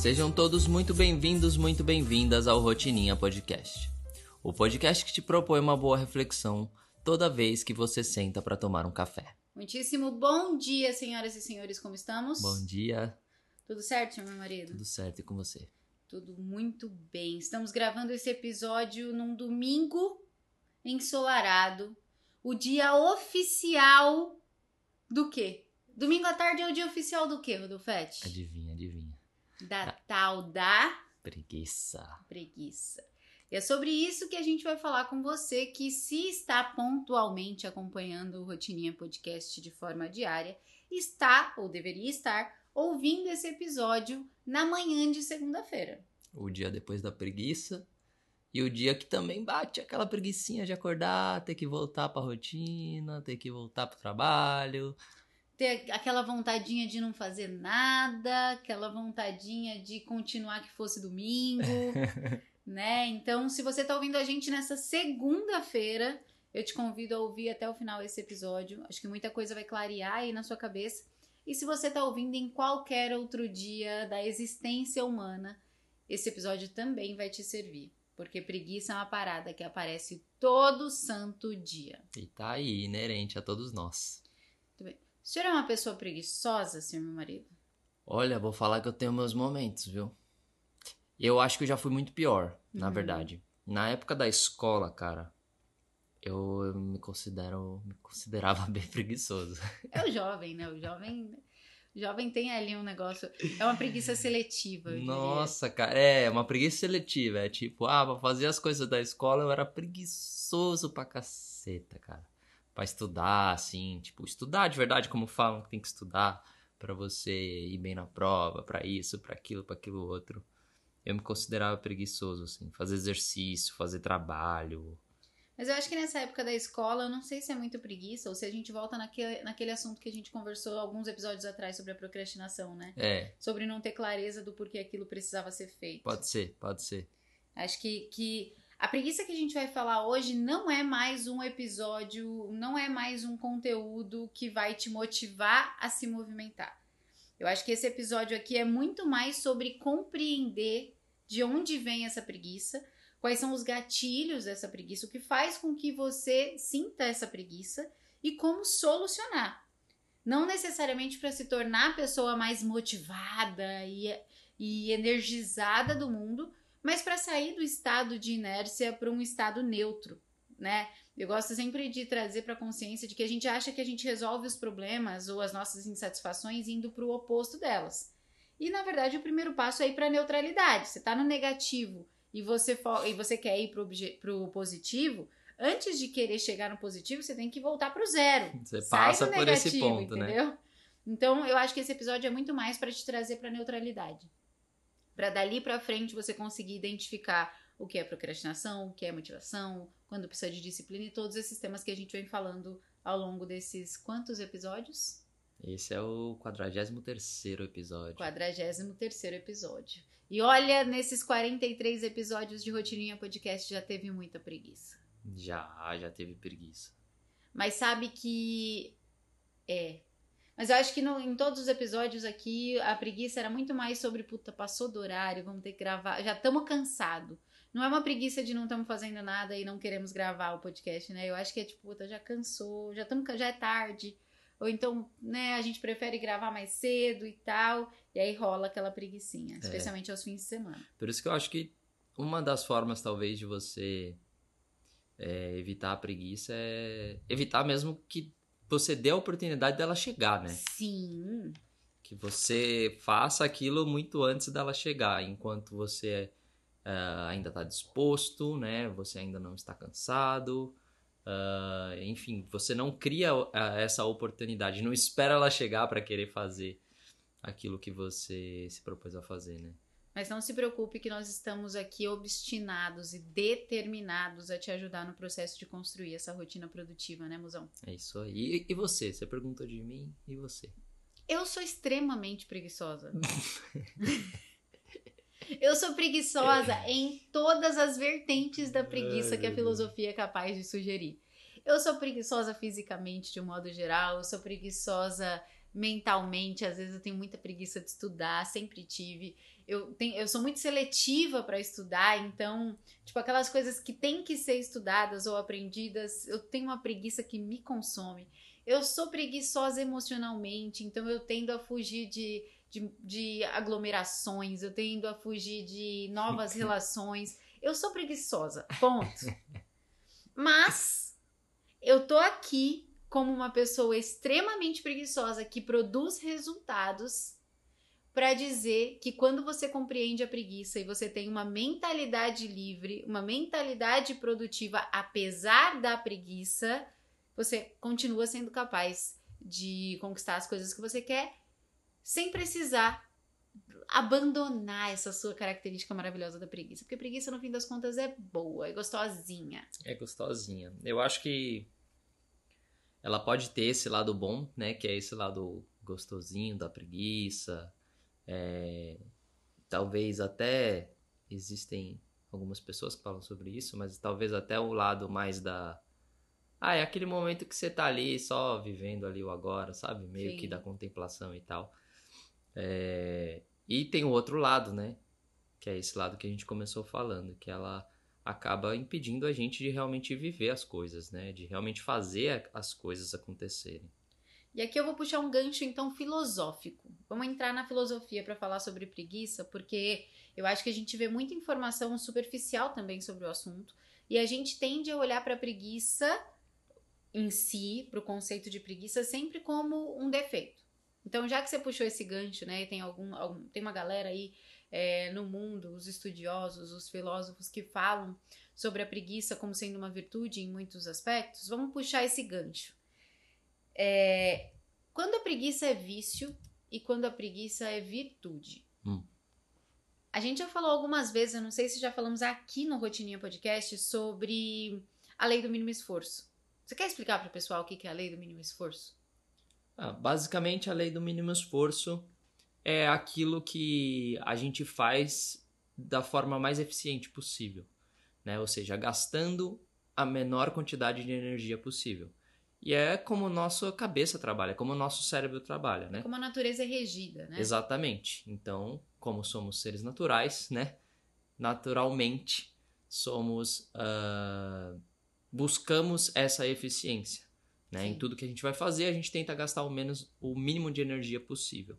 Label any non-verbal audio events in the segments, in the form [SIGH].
Sejam todos muito bem-vindos, muito bem-vindas ao Rotininha Podcast. O podcast que te propõe uma boa reflexão toda vez que você senta para tomar um café. Muitíssimo bom dia, senhoras e senhores, como estamos? Bom dia, Tudo certo, meu marido? tudo certo e com você? Tudo muito bem. Estamos gravando esse episódio num domingo ensolarado. O dia oficial do quê? Domingo à tarde é o dia oficial do quê, Rodolfete? Adivinha, adivinha. Da tal da Preguiça. preguiça. E é sobre isso que a gente vai falar com você que se está pontualmente acompanhando o Rotininha Podcast de forma diária, está ou deveria estar ouvindo esse episódio na manhã de segunda-feira. O dia depois da preguiça e o dia que também bate aquela preguicinha de acordar, ter que voltar pra rotina, ter que voltar pro trabalho. Ter aquela vontadinha de não fazer nada, aquela vontadinha de continuar que fosse domingo, [LAUGHS] né? Então, se você tá ouvindo a gente nessa segunda-feira, eu te convido a ouvir até o final esse episódio. Acho que muita coisa vai clarear aí na sua cabeça. E se você tá ouvindo em qualquer outro dia da existência humana, esse episódio também vai te servir. Porque preguiça é uma parada que aparece todo santo dia. E tá aí, inerente a todos nós. O senhor é uma pessoa preguiçosa, senhor meu marido? Olha, vou falar que eu tenho meus momentos, viu? Eu acho que eu já fui muito pior, na Uhum. verdade. Na época da escola, cara, eu me considero, me considerava [LAUGHS] bem preguiçoso. É o jovem, né? O jovem, o jovem tem ali um negócio. É uma preguiça seletiva. Nossa, cara, é uma preguiça seletiva. É tipo, ah, pra fazer as coisas da escola eu era preguiçoso pra caceta, cara. Pra estudar, assim, tipo, estudar de verdade, como falam que tem que estudar pra você ir bem na prova, pra isso, pra aquilo, pra aquilo outro. Eu me considerava preguiçoso, assim, fazer exercício, fazer trabalho. Mas eu acho que nessa época da escola, eu não sei se é muito preguiça ou se a gente volta naquele, naquele assunto que a gente conversou alguns episódios atrás sobre a procrastinação, né? É, Sobre não ter clareza do porquê aquilo precisava ser feito. pode ser, pode ser. Acho que, que a preguiça que a gente vai falar hoje não é mais um episódio, não é mais um conteúdo que vai te motivar a se movimentar. Eu acho que esse episódio aqui é muito mais sobre compreender de onde vem essa preguiça, quais são os gatilhos dessa preguiça, o que faz com que você sinta essa preguiça e como solucionar. Não necessariamente para se tornar a pessoa mais motivada e, e energizada do mundo, mas para sair do estado de inércia para um estado neutro, né? Eu gosto sempre de trazer para a consciência de que a gente acha que a gente resolve os problemas ou as nossas insatisfações indo para o oposto delas. E na verdade o primeiro passo é ir para a neutralidade. Você está no negativo e você, e você quer ir para o positivo, antes de querer chegar no positivo, você tem que voltar para o zero. Você Sai passa do por esse negativo, ponto, né? entendeu? Então, eu acho que esse episódio é muito mais para te trazer para neutralidade. Para dali para frente você conseguir identificar o que é procrastinação, o que é motivação, quando precisa de disciplina e todos esses temas que a gente vem falando ao longo desses quantos episódios? Esse é o 43 episódio. 43 episódio. E olha, nesses 43 episódios de Rotininha Podcast já teve muita preguiça. Já, já teve preguiça. Mas sabe que. É. Mas eu acho que no- em todos os episódios aqui, a preguiça era muito mais sobre, puta, passou do horário, vamos ter que gravar. Já estamos cansados. Não é uma preguiça de não estamos fazendo nada e não queremos gravar o podcast, né? Eu acho que é tipo, puta, já cansou, já, tamo, já é tarde. Ou então, né, a gente prefere gravar mais cedo e tal. E aí rola aquela preguiçinha, especialmente aos fins de semana. Por isso que eu acho que uma das formas, talvez, de você é, evitar a preguiça é evitar mesmo que você dê a oportunidade dela chegar, né? Sim. Que você faça aquilo muito antes dela chegar, enquanto você é, ainda está disposto, né? Você ainda não está cansado. ah, enfim, você não cria ah, essa oportunidade, não espera ela chegar para querer fazer aquilo que você se propôs a fazer, né? Mas não se preocupe que nós estamos aqui obstinados e determinados a te ajudar no processo de construir essa rotina produtiva, né, Musão? É isso aí. E, e você? Você perguntou de mim e você? Eu sou extremamente preguiçosa. [LAUGHS] Eu sou preguiçosa em todas as vertentes da preguiça que a filosofia é capaz de sugerir. Eu sou preguiçosa fisicamente, de um modo geral, eu sou preguiçosa mentalmente, às vezes eu tenho muita preguiça de estudar, sempre tive. Eu, tenho, eu sou muito seletiva para estudar, então, tipo, aquelas coisas que têm que ser estudadas ou aprendidas, eu tenho uma preguiça que me consome. Eu sou preguiçosa emocionalmente, então eu tendo a fugir de, de, de aglomerações, eu tendo a fugir de novas relações. Eu sou preguiçosa, ponto. [LAUGHS] Mas eu tô aqui como uma pessoa extremamente preguiçosa que produz resultados para dizer que quando você compreende a preguiça e você tem uma mentalidade livre, uma mentalidade produtiva apesar da preguiça, você continua sendo capaz de conquistar as coisas que você quer sem precisar abandonar essa sua característica maravilhosa da preguiça. Porque preguiça, no fim das contas, é boa, é gostosinha. É gostosinha. Eu acho que ela pode ter esse lado bom, né? Que é esse lado gostosinho da preguiça. É, talvez até existem algumas pessoas que falam sobre isso, mas talvez até o lado mais da. Ah, é aquele momento que você tá ali só vivendo ali o agora, sabe? Meio Sim. que da contemplação e tal. É... E tem o outro lado, né? Que é esse lado que a gente começou falando, que ela acaba impedindo a gente de realmente viver as coisas, né? De realmente fazer as coisas acontecerem. E aqui eu vou puxar um gancho então filosófico. Vamos entrar na filosofia para falar sobre preguiça, porque eu acho que a gente vê muita informação superficial também sobre o assunto, e a gente tende a olhar para a preguiça em si, para o conceito de preguiça sempre como um defeito. Então, já que você puxou esse gancho, né, tem algum, algum tem uma galera aí é, no mundo, os estudiosos, os filósofos que falam sobre a preguiça como sendo uma virtude em muitos aspectos, vamos puxar esse gancho. É, quando a preguiça é vício e quando a preguiça é virtude. Hum. A gente já falou algumas vezes, eu não sei se já falamos aqui no Rotininha Podcast, sobre a lei do mínimo esforço. Você quer explicar para o pessoal o que é a lei do mínimo esforço? Ah, basicamente, a lei do mínimo esforço é aquilo que a gente faz da forma mais eficiente possível, né? Ou seja, gastando a menor quantidade de energia possível. E é como nossa cabeça trabalha, como o nosso cérebro trabalha, né? Como a natureza é regida, né? Exatamente. Então, como somos seres naturais, né? Naturalmente, somos... Uh, buscamos essa eficiência, né? Em tudo que a gente vai fazer, a gente tenta gastar o menos, o mínimo de energia possível.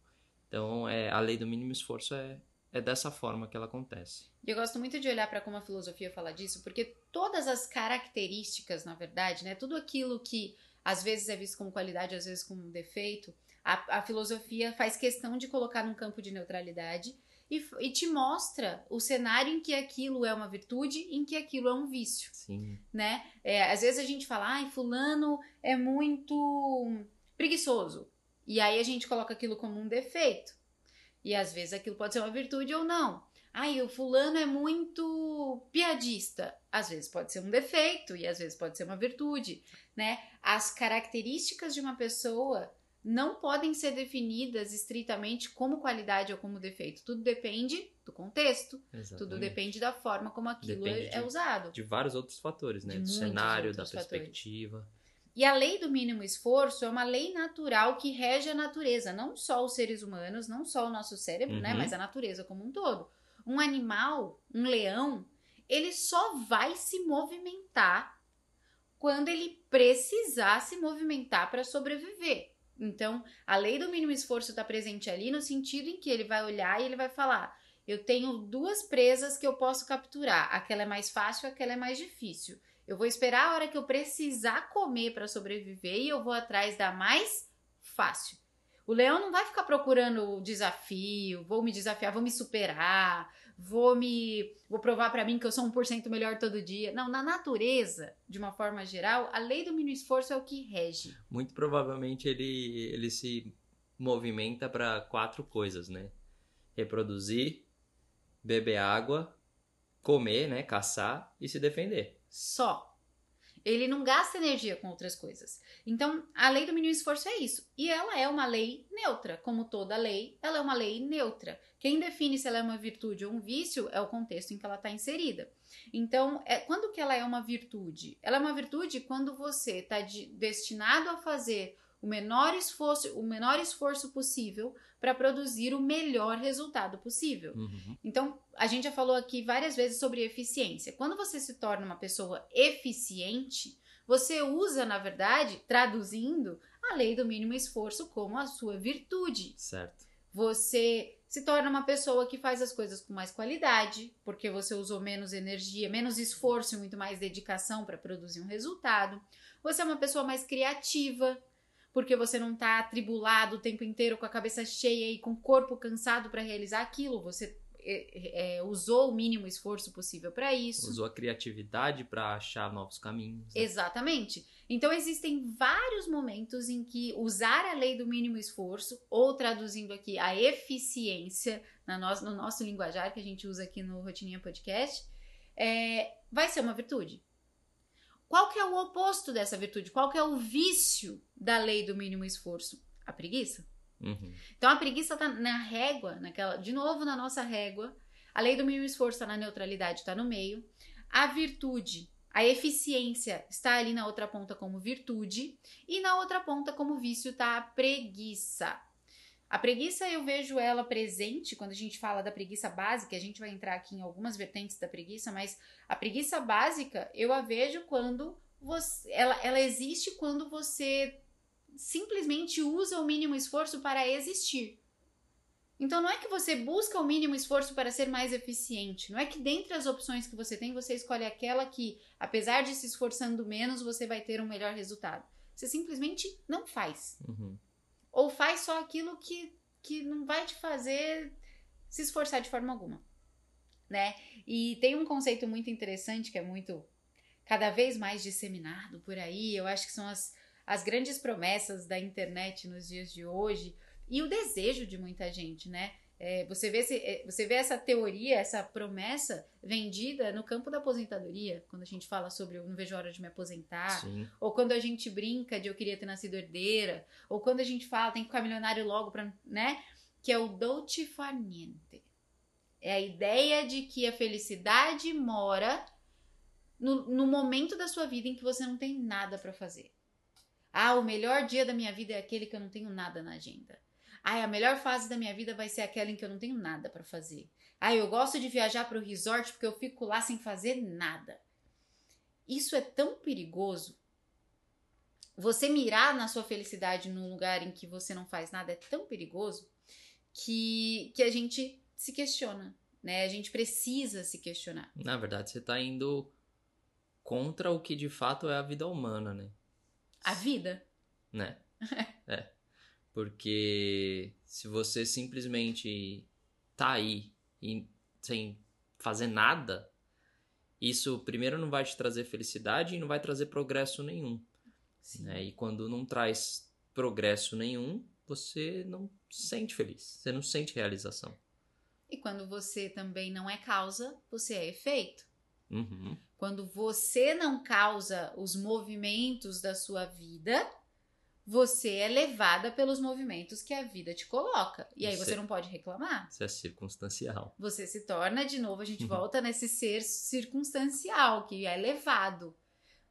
Então, é, a lei do mínimo esforço é, é dessa forma que ela acontece. Eu gosto muito de olhar para como a filosofia fala disso, porque todas as características, na verdade, né, tudo aquilo que às vezes é visto como qualidade, às vezes como defeito, a, a filosofia faz questão de colocar num campo de neutralidade e, e, te mostra o cenário em que aquilo é uma virtude, em que aquilo é um vício. Sim. Né? É, às vezes a gente fala, ai, fulano é muito preguiçoso. E aí a gente coloca aquilo como um defeito. E às vezes aquilo pode ser uma virtude ou não. Ai, o fulano é muito piadista. Às vezes pode ser um defeito e às vezes pode ser uma virtude, né? As características de uma pessoa não podem ser definidas estritamente como qualidade ou como defeito. Tudo depende do contexto, Exatamente. tudo depende da forma como aquilo é, é, usado. De vários outros fatores, né? Do cenário, da perspectiva. E a lei do mínimo esforço é uma lei natural que rege a natureza, não só os seres humanos, não só o nosso cérebro, né, uhum. né, mas a natureza como um todo. Um animal, um leão, ele só vai se movimentar quando ele precisar se movimentar para sobreviver. Então, a lei do mínimo esforço está presente ali no sentido em que ele vai olhar e ele vai falar: eu tenho duas presas que eu posso capturar, aquela é mais fácil, aquela é mais difícil. Eu vou esperar a hora que eu precisar comer para sobreviver e eu vou atrás da mais fácil. O leão não vai ficar procurando o desafio, vou me desafiar, vou me superar, vou me vou provar para mim que eu sou 1% melhor todo dia. Não, na natureza, de uma forma geral, a lei do mínimo esforço é o que rege. Muito provavelmente ele ele se movimenta para quatro coisas, né? Reproduzir, beber água, comer, né, caçar e se defender só. Ele não gasta energia com outras coisas. Então, a lei do mínimo esforço é isso. E ela é uma lei neutra. Como toda lei, ela é uma lei neutra. Quem define se ela é uma virtude ou um vício é o contexto em que ela está inserida. Então, é, quando que ela é uma virtude? Ela é uma virtude quando você está de, destinado a fazer o menor esforço, o menor esforço possível para produzir o melhor resultado possível. Uhum. Então, a gente já falou aqui várias vezes sobre eficiência. Quando você se torna uma pessoa eficiente, você usa, na verdade, traduzindo a lei do mínimo esforço como a sua virtude. Certo. Você se torna uma pessoa que faz as coisas com mais qualidade, porque você usou menos energia, menos esforço e muito mais dedicação para produzir um resultado. Você é uma pessoa mais criativa, porque você não está atribulado o tempo inteiro com a cabeça cheia e com o corpo cansado para realizar aquilo. Você é, é, usou o mínimo esforço possível para isso. Usou a criatividade para achar novos caminhos. né? Exatamente. Então existem vários momentos em que usar a lei do mínimo esforço, ou traduzindo aqui a eficiência na no, no nosso linguajar que a gente usa aqui no Rotininha Podcast, é, vai ser uma virtude. Qual que é o oposto dessa virtude? Qual que é o vício da lei do mínimo esforço? A preguiça. Uhum. Então a preguiça tá na régua, naquela, de novo na nossa régua. A lei do mínimo esforço tá na neutralidade, tá no meio. A virtude, a eficiência está ali na outra ponta como virtude e na outra ponta como vício tá a preguiça. A preguiça eu vejo ela presente quando a gente fala da preguiça básica, a gente vai entrar aqui em algumas vertentes da preguiça, mas a preguiça básica eu a vejo quando você, ela, ela existe quando você simplesmente usa o mínimo esforço para existir. Então não é que você busca o mínimo esforço para ser mais eficiente, não é que dentre as opções que você tem, você escolhe aquela que, apesar de se esforçando menos, você vai ter um melhor resultado. Você simplesmente não faz. Uhum. Ou faz só aquilo que, que não vai te fazer se esforçar de forma alguma. Né? E tem um conceito muito interessante que é muito cada vez mais disseminado por aí. Eu acho que são as, as grandes promessas da internet nos dias de hoje e o desejo de muita gente, né? É, você, vê esse, você vê essa teoria, essa promessa vendida no campo da aposentadoria, quando a gente fala sobre eu não vejo a hora de me aposentar, Sim. ou quando a gente brinca de eu queria ter nascido herdeira, ou quando a gente fala tem que ficar milionário logo pra, né? Que é o dolce far niente. É a ideia de que a felicidade mora no, no momento da sua vida em que você não tem nada para fazer. Ah, o melhor dia da minha vida é aquele que eu não tenho nada na agenda. Ah, a melhor fase da minha vida vai ser aquela em que eu não tenho nada para fazer. Ah, eu gosto de viajar para o resort porque eu fico lá sem fazer nada. Isso é tão perigoso. Você mirar na sua felicidade num lugar em que você não faz nada é tão perigoso que, que a gente se questiona, né? A gente precisa se questionar. Na verdade, você tá indo contra o que de fato é a vida humana, né? A vida Né? [LAUGHS] é. Porque se você simplesmente tá aí e sem fazer nada, isso primeiro não vai te trazer felicidade e não vai trazer progresso nenhum. Né? E quando não traz progresso nenhum, você não se sente feliz, você não sente realização. E quando você também não é causa, você é efeito. Uhum. Quando você não causa os movimentos da sua vida, você é levada pelos movimentos que a vida te coloca. E aí Você- você não pode reclamar. Isso é circunstancial. Você se torna, de novo, a gente Uhum. volta nesse ser circunstancial, que é levado.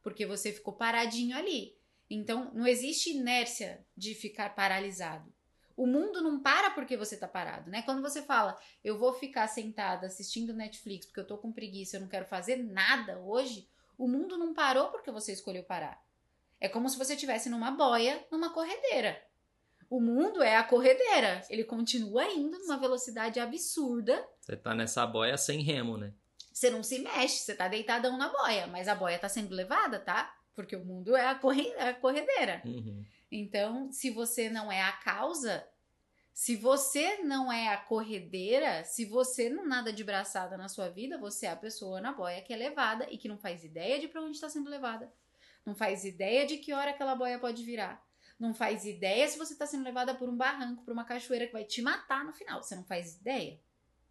Porque você ficou paradinho ali. Então, não existe inércia de ficar paralisado. O mundo não para porque você tá parado, né? Quando você fala, eu vou ficar sentada assistindo Netflix porque eu tô com preguiça, eu não quero fazer nada hoje, o mundo não parou porque você escolheu parar. É como se você estivesse numa boia, numa corredeira. O mundo é a corredeira. Ele continua indo numa velocidade absurda. Você tá nessa boia sem remo, né? Você não se mexe, você tá deitadão na boia, mas a boia tá sendo levada, tá? Porque o mundo é a, corre- é a corredeira. Uhum. Então, se você não é a causa, se você não é a corredeira, se você não nada de braçada na sua vida, você é a pessoa na boia que é levada e que não faz ideia de pra onde está sendo levada. Não faz ideia de que hora aquela boia pode virar. Não faz ideia se você está sendo levada por um barranco, por uma cachoeira que vai te matar no final. Você não faz ideia.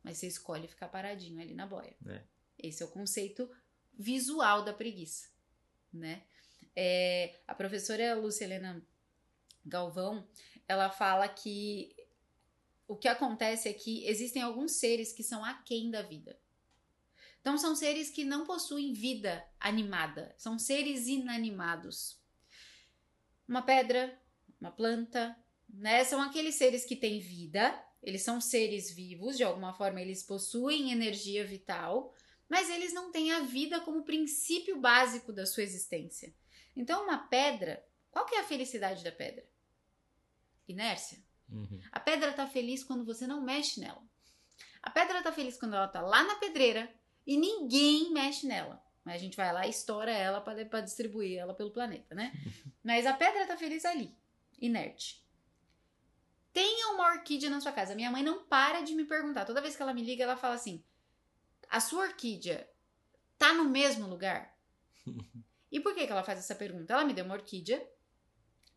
Mas você escolhe ficar paradinho ali na boia. É. Esse é o conceito visual da preguiça, né? É, a professora Lúcia Helena Galvão, ela fala que o que acontece é que existem alguns seres que são aquém da vida. Então são seres que não possuem vida animada, são seres inanimados. Uma pedra, uma planta, né? São aqueles seres que têm vida, eles são seres vivos, de alguma forma eles possuem energia vital, mas eles não têm a vida como princípio básico da sua existência. Então, uma pedra, qual que é a felicidade da pedra? Inércia. Uhum. A pedra tá feliz quando você não mexe nela. A pedra tá feliz quando ela tá lá na pedreira e ninguém mexe nela. Mas a gente vai lá e estoura ela para distribuir ela pelo planeta, né? [LAUGHS] Mas a pedra tá feliz ali, inerte. Tenha uma orquídea na sua casa. Minha mãe não para de me perguntar. Toda vez que ela me liga, ela fala assim: A sua orquídea tá no mesmo lugar? [LAUGHS] e por que, que ela faz essa pergunta? Ela me deu uma orquídea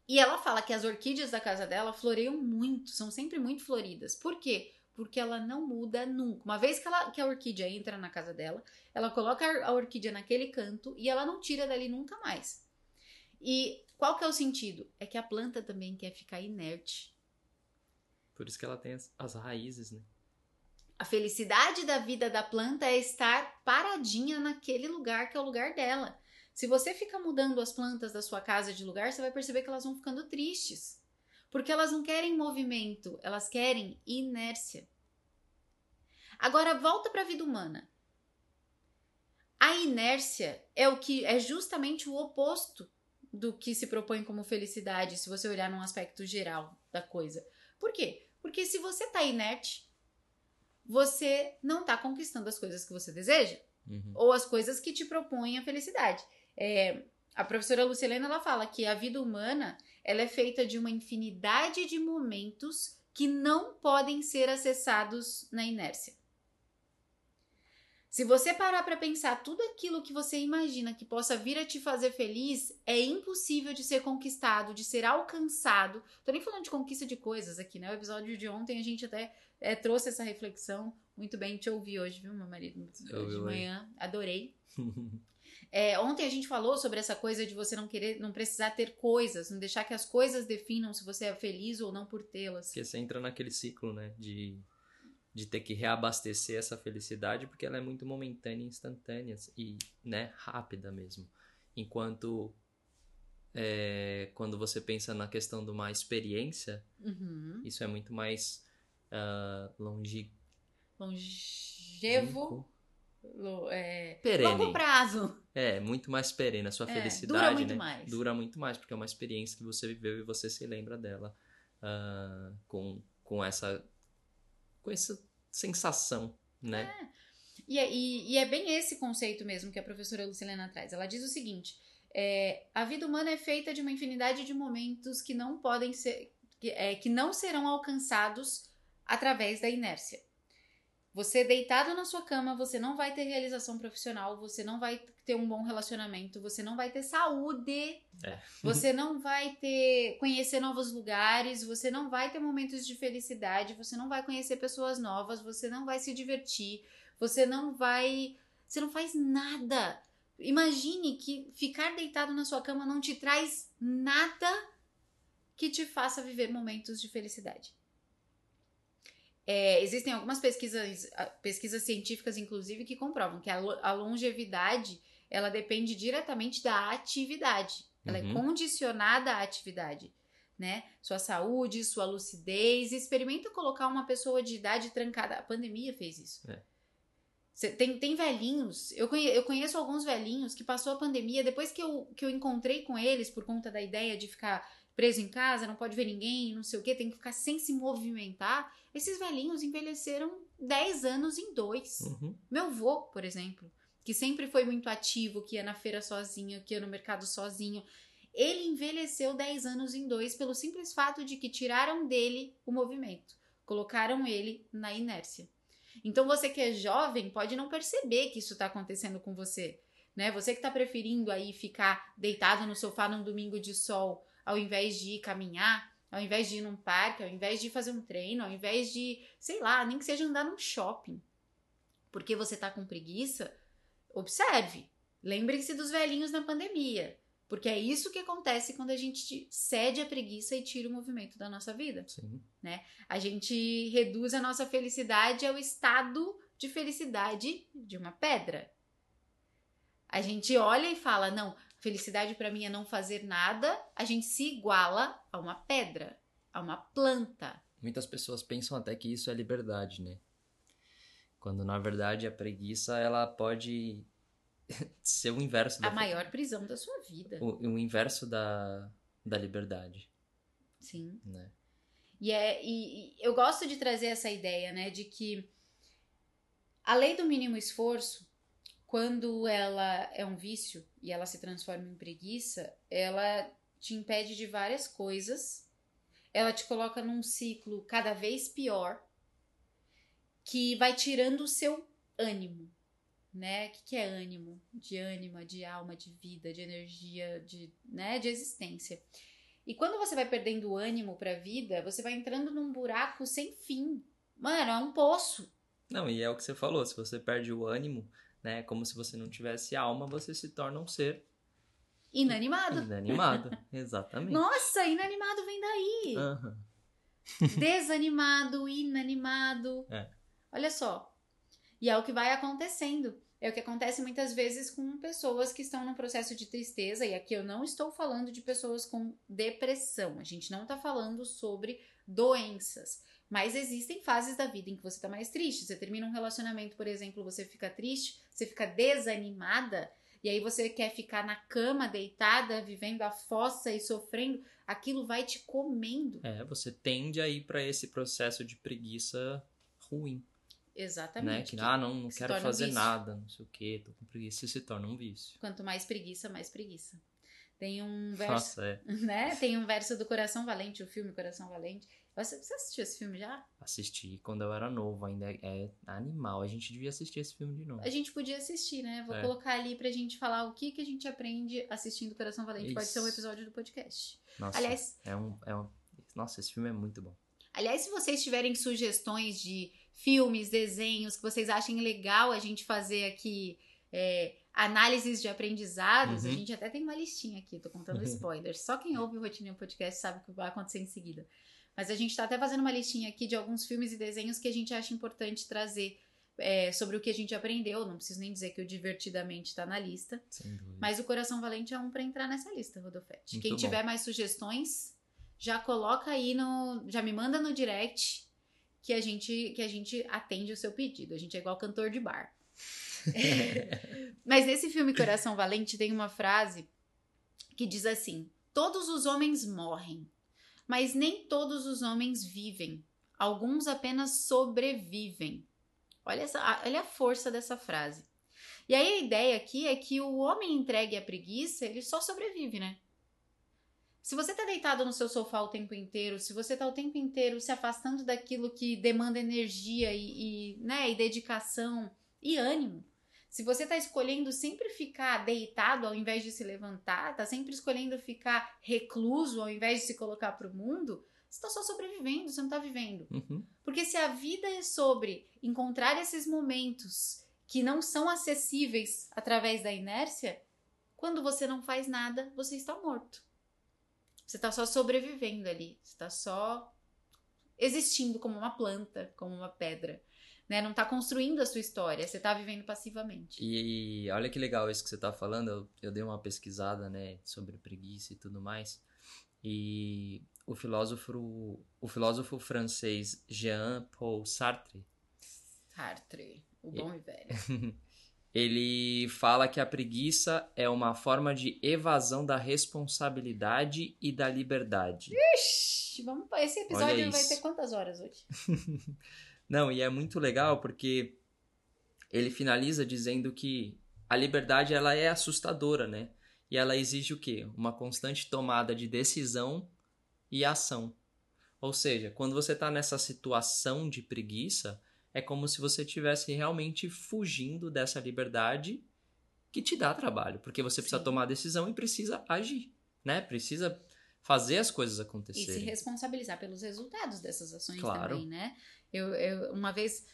e ela fala que as orquídeas da casa dela floreiam muito, são sempre muito floridas. Por quê? Porque ela não muda nunca. Uma vez que, ela, que a orquídea entra na casa dela, ela coloca a orquídea naquele canto e ela não tira dali nunca mais. E qual que é o sentido? É que a planta também quer ficar inerte. Por isso que ela tem as, as raízes, né? A felicidade da vida da planta é estar paradinha naquele lugar que é o lugar dela. Se você fica mudando as plantas da sua casa de lugar, você vai perceber que elas vão ficando tristes. Porque elas não querem movimento, elas querem inércia. Agora volta para a vida humana. A inércia é o que é justamente o oposto do que se propõe como felicidade, se você olhar num aspecto geral da coisa. Por quê? Porque se você tá inerte, você não tá conquistando as coisas que você deseja. Uhum. Ou as coisas que te propõem a felicidade. É, a professora Lucilena ela fala que a vida humana ela é feita de uma infinidade de momentos que não podem ser acessados na inércia. Se você parar para pensar tudo aquilo que você imagina que possa vir a te fazer feliz, é impossível de ser conquistado, de ser alcançado. Tô nem falando de conquista de coisas aqui, né? O episódio de ontem a gente até é, trouxe essa reflexão. Muito bem, te ouvi hoje, viu, meu marido? Hoje de manhã. Adorei. [LAUGHS] É, ontem a gente falou sobre essa coisa de você não querer, não precisar ter coisas, não deixar que as coisas definam se você é feliz ou não por tê-las. Porque você entra naquele ciclo, né? De, de ter que reabastecer essa felicidade, porque ela é muito momentânea, instantânea e né, rápida mesmo. Enquanto é, quando você pensa na questão de uma experiência, Uhum. isso é muito mais uh, longe... Longevo. lo- é, Perene. longo prazo. É, muito mais perene. A sua É, felicidade, dura muito né? mais. Dura muito mais, porque é uma experiência que você viveu e você se lembra dela ah, com, com essa com essa sensação, né? E é, e- e é bem esse conceito mesmo que a professora Lucilena traz. Ela diz o seguinte: é, a vida humana é feita de uma infinidade de momentos que não podem ser, que, é, que não serão alcançados através da inércia. Você deitado na sua cama, você não vai ter realização profissional, você não vai ter um bom relacionamento, você não vai ter saúde, É. você não vai ter conhecer novos lugares, você não vai ter momentos de felicidade, você não vai conhecer pessoas novas, você não vai se divertir, você não vai, você não faz nada. Imagine que ficar deitado na sua cama não te traz nada que te faça viver momentos de felicidade. É, existem algumas pesquisas, pesquisas científicas, inclusive, que comprovam que a, a longevidade ela depende diretamente da atividade. Ela é Uhum. condicionada à atividade, né? Sua saúde, sua lucidez. Experimenta colocar uma pessoa de idade trancada. A pandemia fez isso. É. Cê- tem, tem velhinhos, eu, conhe- eu conheço alguns velhinhos que passou a pandemia, depois que eu, que eu encontrei com eles por conta da ideia de ficar preso em casa, não pode ver ninguém, não sei o que, tem que ficar sem se movimentar. Esses velhinhos envelheceram 10 anos em dois. Uhum. Meu avô, por exemplo, que sempre foi muito ativo, que ia na feira sozinho, que ia no mercado sozinho, ele envelheceu 10 anos em dois pelo simples fato de que tiraram dele o movimento, colocaram ele na inércia. Então você que é jovem pode não perceber que isso está acontecendo com você, né? Você que está preferindo aí ficar deitado no sofá num domingo de sol, ao invés de caminhar, ao invés de ir num parque, ao invés de fazer um treino, ao invés de, sei lá, nem que seja andar num shopping. Porque você tá com preguiça, observe. Lembrem-se dos velhinhos na pandemia. Porque é isso que acontece quando a gente cede a preguiça e tira o movimento da nossa vida. Sim. A gente reduz a nossa felicidade ao estado de felicidade de uma pedra. A gente olha e fala: não, felicidade para mim é não fazer nada, a gente se iguala a uma pedra, a uma planta. Muitas pessoas pensam até que isso é liberdade, né? Quando na verdade a preguiça ela pode [LAUGHS] ser o inverso da A maior prisão da sua vida. o, o inverso da, da liberdade, Sim. né? E, é, e, e eu gosto de trazer essa ideia, né, de que a lei do mínimo esforço, quando ela é um vício e ela se transforma em preguiça, ela te impede de várias coisas, ela te coloca num ciclo cada vez pior, que vai tirando o seu ânimo, né? O que, que é ânimo? De ânima, de alma, de vida, de energia, de, né? de existência. E quando você vai perdendo o ânimo pra vida, você vai entrando num buraco sem fim. Mano, é um poço. Não, e é o que você falou, se você perde o ânimo, né, como se você não tivesse alma, você se torna um ser Inanimado. inanimado. [LAUGHS] Exatamente. Nossa, inanimado vem daí. Aham. Desanimado, inanimado. É. Olha só. E é o que vai acontecendo. É o que acontece muitas vezes com pessoas que estão num processo de tristeza. E aqui eu não estou falando de pessoas com depressão. A gente não está falando sobre doenças. Mas existem fases da vida em que você está mais triste. Você termina um relacionamento, por exemplo, você fica triste, você fica desanimada. E aí você quer ficar na cama, deitada, vivendo a fossa e sofrendo. Aquilo vai te comendo. É, você tende a ir pra esse processo de preguiça ruim, né? Exatamente. Que, ah, não, não se quero um fazer vício. nada, não sei o quê, tô com preguiça, se torna um vício. Quanto mais preguiça, mais preguiça. Tem um verso, Nossa, é. [LAUGHS] né? Tem um verso do Coração Valente, o filme Coração Valente. Você, você assistiu esse filme já? Assisti quando eu era novo, ainda é, é animal. A gente devia assistir esse filme de novo. A gente podia assistir, né? Vou É. colocar ali pra gente falar o que, que a gente aprende assistindo Coração Valente. Pode Isso. ser um episódio do podcast. Nossa, Aliás, é um, é um. Nossa, esse filme é muito bom. Aliás, se vocês tiverem sugestões de filmes, desenhos que vocês achem legal a gente fazer aqui, é, análises de aprendizados, a Uhum. gente até tem uma listinha aqui, tô contando [LAUGHS] spoilers. Só quem ouve o Rotina Podcast sabe o que vai acontecer em seguida. Mas a gente tá até fazendo uma listinha aqui de alguns filmes e desenhos que a gente acha importante trazer é, sobre o que a gente aprendeu. Não preciso nem dizer que o Divertidamente tá na lista. Sem dúvida. Mas o Coração Valente é um pra entrar nessa lista, Rodolfete. Muito Quem bom. tiver mais sugestões, já coloca aí no. Já me manda no direct que a gente, que a gente atende o seu pedido. A gente é igual cantor de bar. [LAUGHS] Mas nesse filme Coração Valente tem uma frase que diz assim: Todos os homens morrem, mas nem todos os homens vivem. Alguns apenas sobrevivem. Olha, essa, olha a força dessa frase. E aí a ideia aqui é que o homem entregue à preguiça, ele só sobrevive, né? Se você tá deitado no seu sofá o tempo inteiro, se você tá o tempo inteiro se afastando daquilo que demanda energia e, e, né, e dedicação e ânimo, se você tá escolhendo sempre ficar deitado ao invés de se levantar, tá sempre escolhendo ficar recluso ao invés de se colocar pro mundo, você tá só sobrevivendo, você não tá vivendo. Uhum. Porque se a vida é sobre encontrar esses momentos que não são acessíveis através da inércia, quando você não faz nada, você está morto. Você está só sobrevivendo ali. Você está só existindo como uma planta, como uma pedra. Né? Não está construindo a sua história, você está vivendo passivamente. E olha que legal isso que você tá falando. Eu, eu dei uma pesquisada, né, sobre preguiça e tudo mais. E o filósofo, o filósofo francês Jean-Paul Sartre, Sartre, o bom e velho. [LAUGHS] ele fala que a preguiça é uma forma de evasão da responsabilidade e da liberdade. Ixi, vamos, esse episódio vai ter quantas horas hoje? [LAUGHS] Não, e é muito legal porque ele finaliza dizendo que a liberdade ela é assustadora, né? E ela exige o quê? Uma constante tomada de decisão e ação. Ou seja, quando você está nessa situação de preguiça, é como se você estivesse realmente fugindo dessa liberdade que te dá trabalho, porque você precisa Sim. tomar decisão e precisa agir, né? Precisa fazer as coisas E se acontecerem. responsabilizar pelos resultados dessas ações Claro. também, né? Eu, eu- uma vez.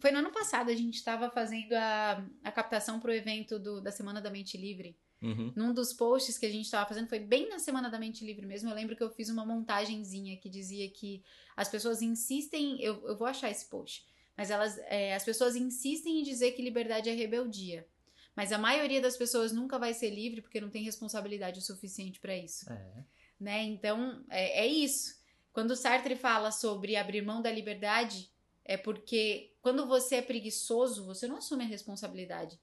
Foi no ano passado, a gente estava fazendo a, a captação pro evento do, da Semana da Mente Livre. Uhum. Num dos posts que a gente estava fazendo, foi bem na Semana da Mente Livre mesmo. Eu lembro que eu fiz uma montagenzinha que dizia que as pessoas insistem. Eu, eu vou achar esse post. Mas elas, é, as pessoas insistem em dizer que liberdade é rebeldia. Mas a maioria das pessoas nunca vai ser livre porque não tem responsabilidade o suficiente para isso. É. Né? Então, é, é isso. Quando Sartre fala sobre abrir mão da liberdade, é porque quando você é preguiçoso, você não assume a responsabilidade.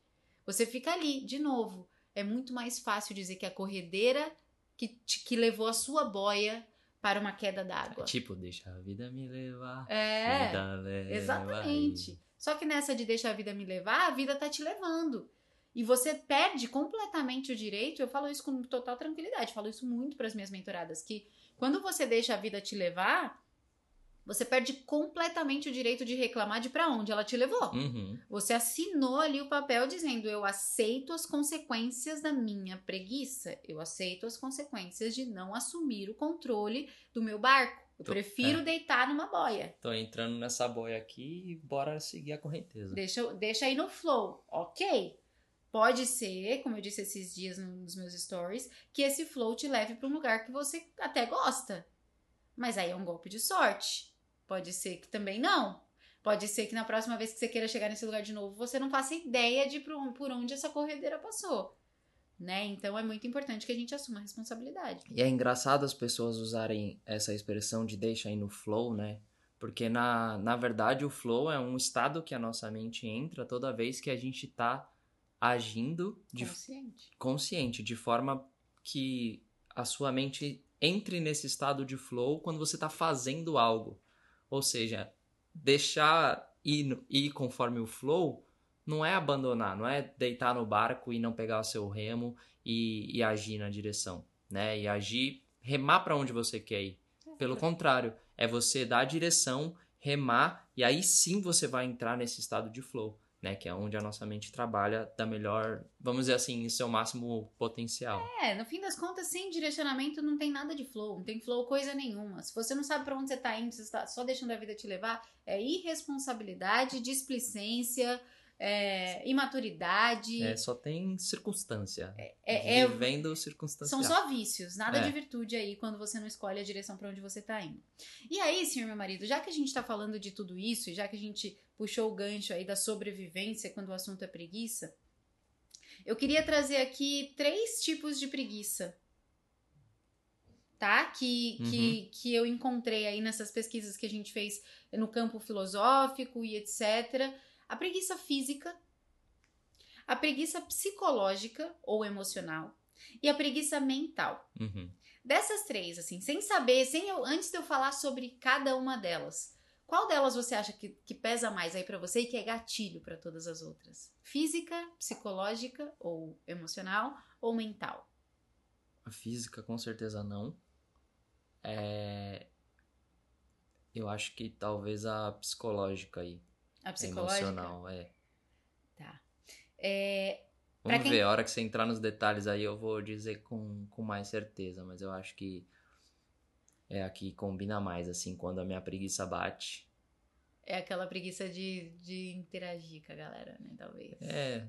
Você fica ali, de novo. É muito mais fácil dizer que a corredeira que, que levou a sua boia para uma queda d'água. Tipo, deixa a vida me levar. É, vida leva exatamente. aí. Só que nessa de deixar a vida me levar, a vida tá te levando. E você perde completamente o direito. Eu falo isso com total tranquilidade, falo isso muito para as minhas mentoradas, que quando você deixa a vida te levar, você perde completamente o direito de reclamar de para onde ela te levou. Uhum. Você assinou ali o papel dizendo: eu aceito as consequências da minha preguiça, eu aceito as consequências de não assumir o controle do meu barco. Eu Tô- prefiro é. deitar numa boia. Tô entrando nessa boia aqui e bora seguir a correnteza. Deixa, deixa aí no flow, ok? Pode ser, como eu disse esses dias nos meus stories, que esse flow te leve para um lugar que você até gosta. Mas aí é um golpe de sorte. Pode ser que também não. Pode ser que na próxima vez que você queira chegar nesse lugar de novo, você não faça ideia de por on- por onde essa corredeira passou. Né? Então é muito importante que a gente assuma a responsabilidade. E é engraçado as pessoas usarem essa expressão de deixa aí no flow, né? Porque na, na verdade o flow é um estado que a nossa mente entra toda vez que a gente tá agindo de Consciente. consciente, de forma que a sua mente entre nesse estado de flow quando você está fazendo algo. Ou seja, deixar ir, ir conforme o flow não é abandonar, não é deitar no barco e não pegar o seu remo e, e agir na direção, né? E agir, remar para onde você quer ir. Pelo contrário, é você dar a direção, remar e aí sim você vai entrar nesse estado de flow, né? Que é onde a nossa mente trabalha da melhor, vamos dizer assim, em seu máximo potencial. É, no fim das contas, sem direcionamento não tem nada de flow, não tem flow coisa nenhuma. Se você não sabe pra onde você tá indo, você está só deixando a vida te levar, é irresponsabilidade, displicência, é, imaturidade. É, só tem circunstância. É, é- Vivendo circunstância. são só vícios, nada É. de virtude aí quando você não escolhe a direção pra onde você tá indo. E aí, senhor meu marido, já que a gente tá falando de tudo isso e já que a gente puxou o gancho aí da sobrevivência quando o assunto é preguiça, eu queria trazer aqui três tipos de preguiça. Tá? Que, que, que eu encontrei aí nessas pesquisas que a gente fez no campo filosófico e etc. A preguiça física, a preguiça psicológica ou emocional e a preguiça mental. Uhum. Dessas três, assim, sem saber, sem eu, antes de eu falar sobre cada uma delas, qual delas você acha que, que pesa mais aí pra você e que é gatilho pra todas as outras? Física, psicológica ou emocional ou mental? A física, com certeza, não. É... Eu acho que talvez a psicológica aí. A psicológica? Emocional, é. Tá. É, Vamos quem- ver, a hora que você entrar nos detalhes aí eu vou dizer com, com mais certeza, mas eu acho que é a que combina mais, assim, quando a minha preguiça bate. é aquela preguiça de, de interagir com a galera, né? Talvez. É,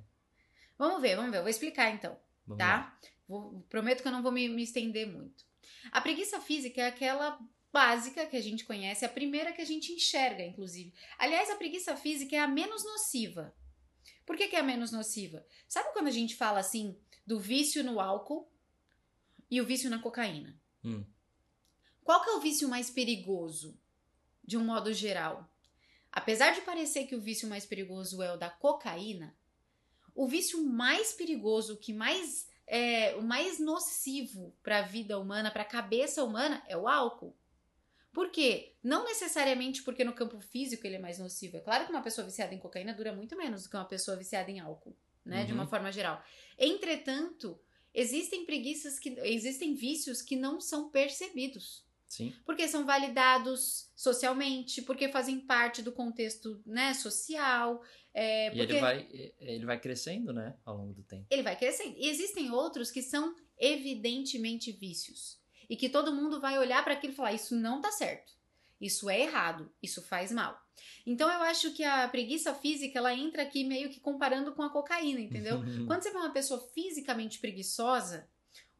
Vamos ver, vamos ver. Eu vou explicar então. vamos tá? Vou- prometo que eu não vou me, me estender muito. A preguiça física é aquela básica que a gente conhece, a primeira que a gente enxerga, inclusive. Aliás, a preguiça física é a menos nociva. Por que, que é a menos nociva? Sabe quando a gente fala assim do vício no álcool e o vício na cocaína? Hum. Qual que é o vício mais perigoso, de um modo geral? Apesar de parecer que o vício mais perigoso é o da cocaína, o vício mais perigoso, o que mais é o mais nocivo para a vida humana, para a cabeça humana, é o álcool. Por quê? Não necessariamente porque no campo físico ele é mais nocivo. É claro que uma pessoa viciada em cocaína dura muito menos do que uma pessoa viciada em álcool, né? De Uhum. uma forma geral. Entretanto, existem preguiças que existem vícios que não são percebidos Sim. porque são validados socialmente, porque fazem parte do contexto né, social, é, E porque ele vai, ele vai crescendo, né, ao longo do tempo. ele vai crescendo. E existem outros que são evidentemente vícios e que todo mundo vai olhar para aquilo e falar: isso não tá certo, isso é errado, isso faz mal. Então eu acho que a preguiça física ela entra aqui meio que comparando com a cocaína, entendeu? [LAUGHS] Quando você vê uma pessoa fisicamente preguiçosa,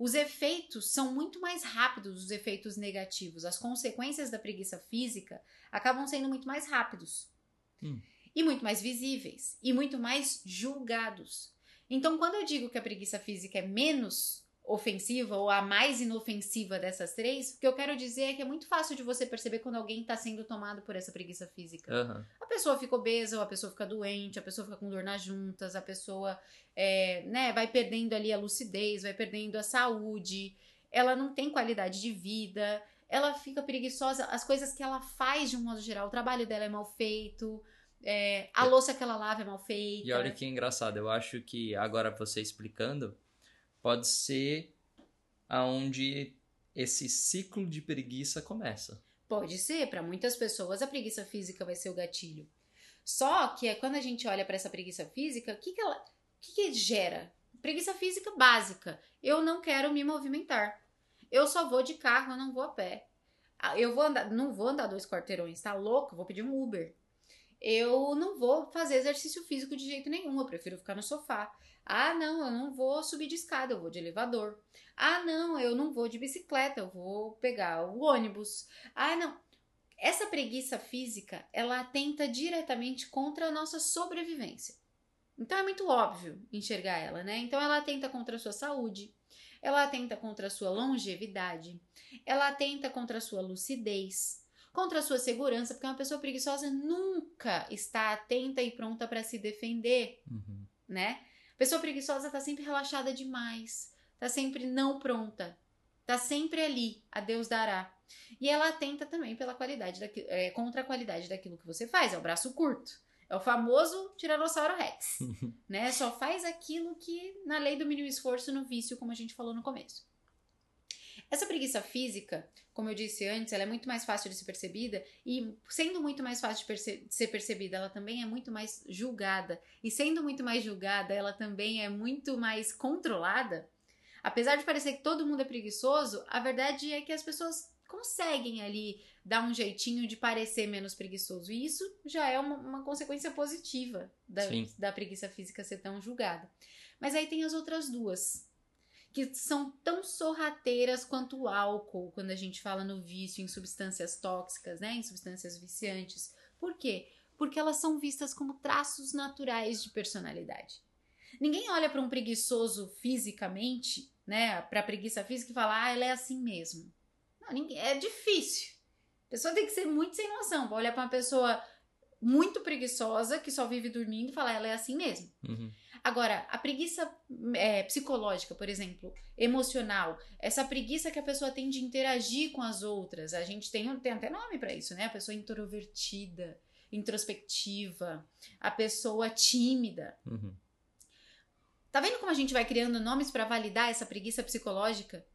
os efeitos são muito mais rápidos, os efeitos negativos. As consequências da preguiça física acabam sendo muito mais rápidos. Hum. E muito mais visíveis. E muito mais julgados. Então, quando eu digo que a preguiça física é menos ofensiva ou a mais inofensiva dessas três, o que eu quero dizer é que é muito fácil de você perceber quando alguém está sendo tomado por essa preguiça física. Aham. A pessoa fica obesa, ou a pessoa fica doente, a pessoa fica com dor nas juntas, a pessoa é, né, vai perdendo ali a lucidez, vai perdendo a saúde, ela não tem qualidade de vida, ela fica preguiçosa, as coisas que ela faz de um modo geral, o trabalho dela é mal feito, é, a louça que ela lava é mal feita. E olha que engraçado, eu acho que agora você explicando, pode ser aonde esse ciclo de preguiça começa. Pode ser, para muitas pessoas a preguiça física vai ser o gatilho. Só que é quando a gente olha para essa preguiça física, o que, que ela o que, que gera? Preguiça física básica. Eu não quero me movimentar. Eu só vou de carro, eu não vou a pé. Ah, Eu vou andar, não vou andar dois quarteirões, tá louco? Vou pedir um Uber. Eu não vou fazer exercício físico de jeito nenhum, eu prefiro ficar no sofá. Ah, não, eu não vou subir de escada, eu vou de elevador. Ah, não, eu não vou de bicicleta, eu vou pegar o ônibus. Ah, não. Essa preguiça física, ela atenta diretamente contra a nossa sobrevivência. Então é muito óbvio enxergar ela, né? Então ela atenta contra a sua saúde, ela atenta contra a sua longevidade, ela atenta contra a sua lucidez, contra a sua segurança, porque uma pessoa preguiçosa nunca está atenta e pronta para se defender Uhum. né? Pessoa preguiçosa tá sempre relaxada demais, tá sempre não pronta, tá sempre ali, a Deus dará. E ela atenta também pela qualidade daqui, é, contra a qualidade daquilo que você faz, é o braço curto. É o famoso Tiranossauro Rex, [LAUGHS] né? Só faz aquilo que na lei do mínimo esforço no vício, como a gente falou no começo. Essa preguiça física, como eu disse antes, ela é muito mais fácil de ser percebida e sendo muito mais fácil de, perce- de ser percebida, ela também é muito mais julgada. E sendo muito mais julgada, ela também é muito mais controlada. Apesar de parecer que todo mundo é preguiçoso, a verdade é que as pessoas conseguem ali dar um jeitinho de parecer menos preguiçoso. E isso já é uma, uma consequência positiva da, Sim. da preguiça física ser tão julgada. Mas aí tem as outras duas, que são tão sorrateiras quanto o álcool, quando a gente fala no vício, em substâncias tóxicas, né? Em substâncias viciantes. Por quê? Porque elas são vistas como traços naturais de personalidade. Ninguém olha para um preguiçoso fisicamente, né? Para preguiça física e fala, ah, ela é assim mesmo. Não, ninguém, é difícil. A pessoa tem que ser muito sem noção para olhar para uma pessoa muito preguiçosa que só vive dormindo e falar, ela é assim mesmo. Uhum. Agora, a preguiça é, psicológica, por exemplo, emocional, essa preguiça que a pessoa tem de interagir com as outras, a gente tem, tem até nome para isso, né? A pessoa introvertida, introspectiva, a pessoa tímida. Uhum. Tá vendo como a gente vai criando nomes para validar essa preguiça psicológica?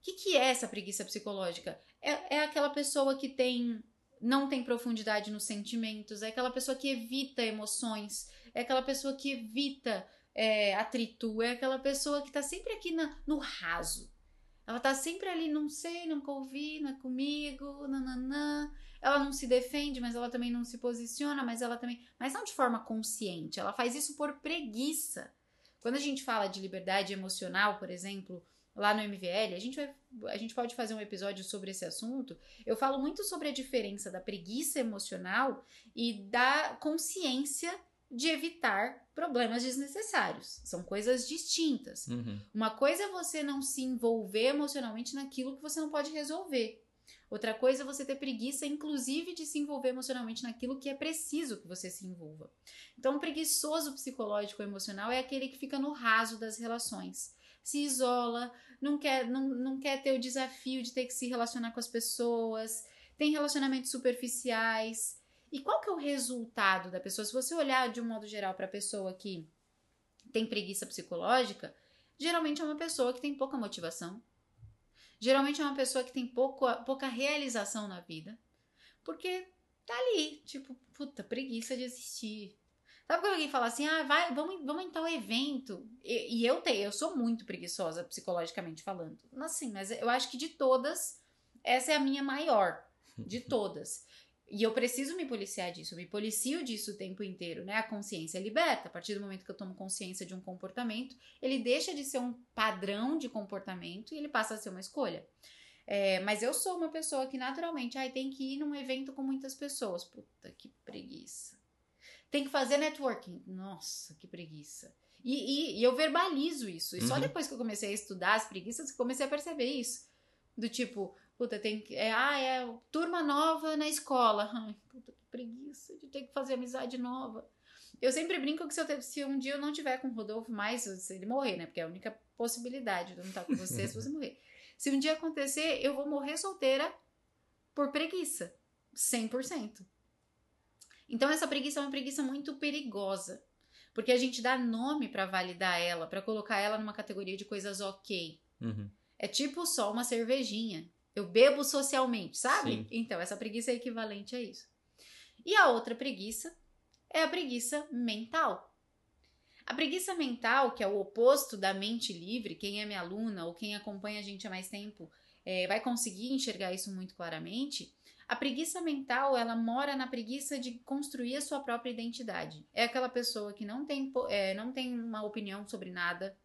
O que, que é essa preguiça psicológica? É, é aquela pessoa que tem não tem profundidade nos sentimentos, é aquela pessoa que evita emoções, é aquela pessoa que evita é, atrito, é aquela pessoa que tá sempre aqui na- no raso. Ela tá sempre ali, não sei, nunca ouvi, não é comigo, nananã. Ela não se defende, mas ela também não se posiciona, mas ela também. Mas não de forma consciente. Ela faz isso por preguiça. Quando a gente fala de liberdade emocional, por exemplo, lá no MVL, a gente, vai, a gente pode fazer um episódio sobre esse assunto. Eu falo muito sobre a diferença da preguiça emocional e da consciência de evitar problemas desnecessários. São coisas distintas. Uhum. Uma coisa é você não se envolver emocionalmente naquilo que você não pode resolver. Outra coisa é você ter preguiça, inclusive, de se envolver emocionalmente naquilo que é preciso que você se envolva. Então, o preguiçoso psicológico emocional é aquele que fica no raso das relações. Se isola, não quer, não, não quer ter o desafio de ter que se relacionar com as pessoas, tem relacionamentos superficiais. E qual que é o resultado da pessoa? Se você olhar de um modo geral para a pessoa que tem preguiça psicológica, geralmente é uma pessoa que tem pouca motivação. Geralmente é uma pessoa que tem pouco, pouca realização na vida. Porque tá ali, tipo, puta, preguiça de existir. Sabe quando alguém fala assim, ah, vai, vamos, vamos em tal evento? E, e eu tenho, eu sou muito preguiçosa psicologicamente falando. Assim, mas eu acho que de todas, essa é a minha maior. De [LAUGHS] todas. E eu preciso me policiar disso, eu me policio disso o tempo inteiro, né? A consciência liberta. A partir do momento que eu tomo consciência de um comportamento, ele deixa de ser um padrão de comportamento e ele passa a ser uma escolha. É, mas eu sou uma pessoa que naturalmente ai, tem que ir num evento com muitas pessoas. Puta, que preguiça. Tem que fazer networking. Nossa, que preguiça. E, e, e eu verbalizo isso. E só Uhum. depois que eu comecei a estudar as preguiças, que comecei a perceber isso. Do tipo, puta, tem que. É, ah, é turma nova na escola. [LAUGHS] Ai, puta, que preguiça de ter que fazer amizade nova. Eu sempre brinco que se, eu se um dia eu não tiver com o Rodolfo mais, se ele morrer, né? Porque é a única possibilidade de eu não estar com você se você [LAUGHS] morrer. Se um dia acontecer, eu vou morrer solteira por preguiça. 100%. Então essa preguiça é uma preguiça muito perigosa. Porque a gente dá nome pra validar ela, pra colocar ela numa categoria de coisas ok. Uhum. É tipo só uma cervejinha. Eu bebo socialmente, sabe? Sim. Então, essa preguiça é equivalente a isso. E a outra preguiça é a preguiça mental. A preguiça mental, que é o oposto da mente livre, quem é minha aluna ou quem acompanha a gente há mais tempo eh, vai conseguir enxergar isso muito claramente. A preguiça mental, ela mora na preguiça de construir a sua própria identidade. É aquela pessoa que não tem, eh, não tem uma opinião sobre nada,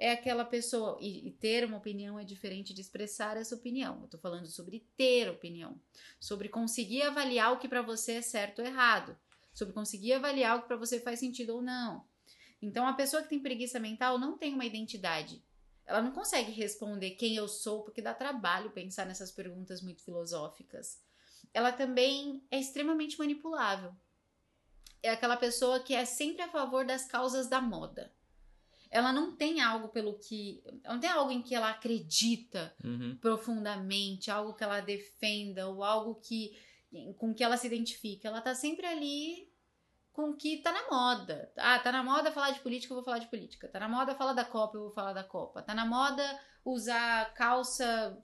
é aquela pessoa. E, e ter uma opinião é diferente de expressar essa opinião. Eu tô falando sobre ter opinião, sobre conseguir avaliar o que pra você é certo ou errado, sobre conseguir avaliar o que pra você faz sentido ou não. Então, a pessoa que tem preguiça mental não tem uma identidade. Ela não consegue responder quem eu sou, porque dá trabalho pensar nessas perguntas muito filosóficas. Ela também é extremamente manipulável. É aquela pessoa que é sempre a favor das causas da moda ela não tem algo pelo que. Não tem algo em que ela acredita Uhum. profundamente, algo que ela defenda, ou algo que com que ela se identifica. Ela tá sempre ali com o que tá na moda. Ah, tá na moda falar de política, eu vou falar de política. Tá na moda falar da Copa, eu vou falar da Copa. Tá na moda usar calça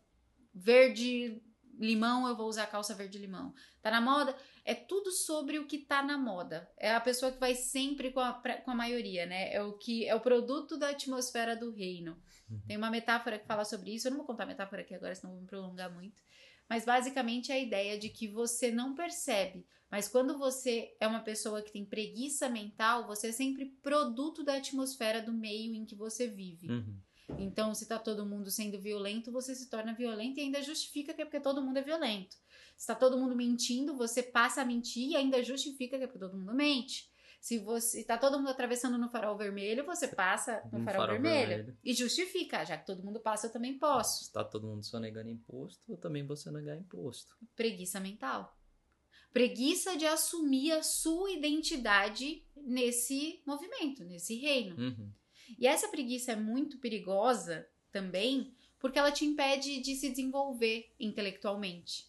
verde limão, eu vou usar calça verde limão. Tá na moda, é tudo sobre o que tá na moda. É a pessoa que vai sempre com a, pra- com a maioria, né? É o que é o produto da atmosfera do reino. Tem uma metáfora que fala sobre isso. Eu não vou contar a metáfora aqui agora, senão vou me prolongar muito. Mas basicamente é a ideia de que você não percebe. Mas quando você é uma pessoa que tem preguiça mental, você é sempre produto da atmosfera do meio em que você vive. Uhum. Então, se tá todo mundo sendo violento, você se torna violento e ainda justifica que é porque todo mundo é violento. Se tá todo mundo mentindo, você passa a mentir e ainda justifica que é porque todo mundo mente. Se você tá todo mundo atravessando no farol vermelho, você passa no No farol, farol vermelho, vermelho. e justifica, já que todo mundo passa, eu também posso. Se tá todo mundo sonegando imposto, eu também vou sonegar imposto. Preguiça mental. Preguiça de assumir a sua identidade nesse movimento, nesse reino. Uhum. E essa preguiça é muito perigosa também porque ela te impede de se desenvolver intelectualmente.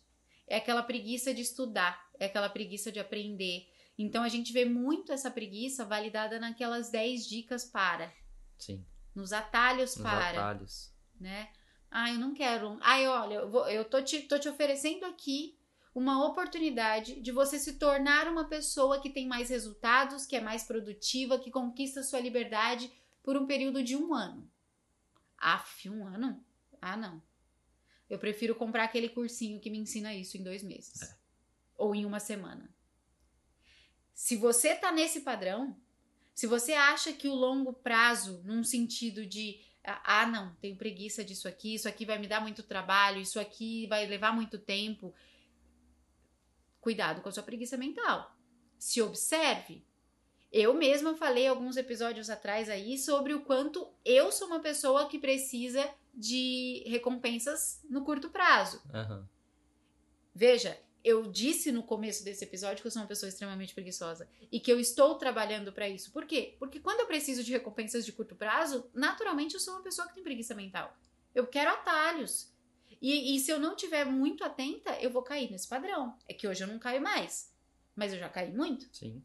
É aquela preguiça de estudar, é aquela preguiça de aprender. Então a gente vê muito essa preguiça validada naquelas 10 dicas para, Sim. nos atalhos Nos para, atalhos. né? Ah, eu não quero. Ai, olha, eu, vou- eu tô, te, tô te oferecendo aqui uma oportunidade de você se tornar uma pessoa que tem mais resultados, que é mais produtiva, que conquista sua liberdade por um período de um ano. Aff, um ano? Ah, não. Eu prefiro comprar aquele cursinho que me ensina isso em dois meses. É. Ou em uma semana. Se você tá nesse padrão, se você acha que o longo prazo, num sentido de ah, não, tenho preguiça disso aqui, isso aqui vai me dar muito trabalho, isso aqui vai levar muito tempo. Cuidado com a sua preguiça mental. Se observe. Eu mesma falei alguns episódios atrás aí sobre o quanto eu sou uma pessoa que precisa de recompensas no curto prazo. Aham. Veja, eu disse no começo desse episódio que eu sou uma pessoa extremamente preguiçosa e que eu estou trabalhando pra isso. Por quê? Porque quando eu preciso de recompensas de curto prazo, naturalmente eu sou uma pessoa que tem preguiça mental. Eu quero atalhos. E, e se eu não tiver muito atenta, eu vou cair nesse padrão. É que hoje eu não caio mais, mas eu já caí muito, Sim.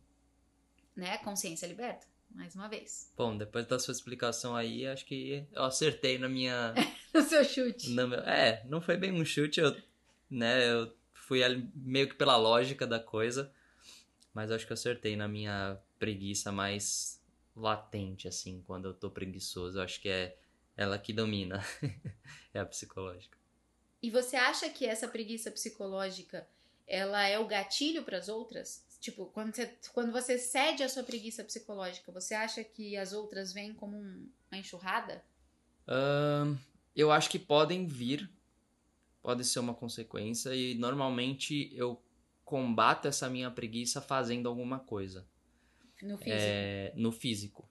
né? Consciência liberta, mais uma vez. Bom, depois da sua explicação aí, acho que eu acertei na minha. [LAUGHS] No seu chute. na meu- É, não foi bem um chute, eu, né? Eu fui meio que pela lógica da coisa, mas acho que eu acertei na minha preguiça mais latente, assim, quando eu tô preguiçoso. Eu acho que é ela que domina. [LAUGHS] é a psicológica. E você acha que essa preguiça psicológica, ela é o gatilho para as outras? Tipo, quando você, quando você cede a sua preguiça psicológica, você acha que as outras vêm como um- uma enxurrada? Ahn, eu acho que podem vir, pode ser uma consequência, e normalmente eu combato essa minha preguiça fazendo alguma coisa No físico. é, no físico.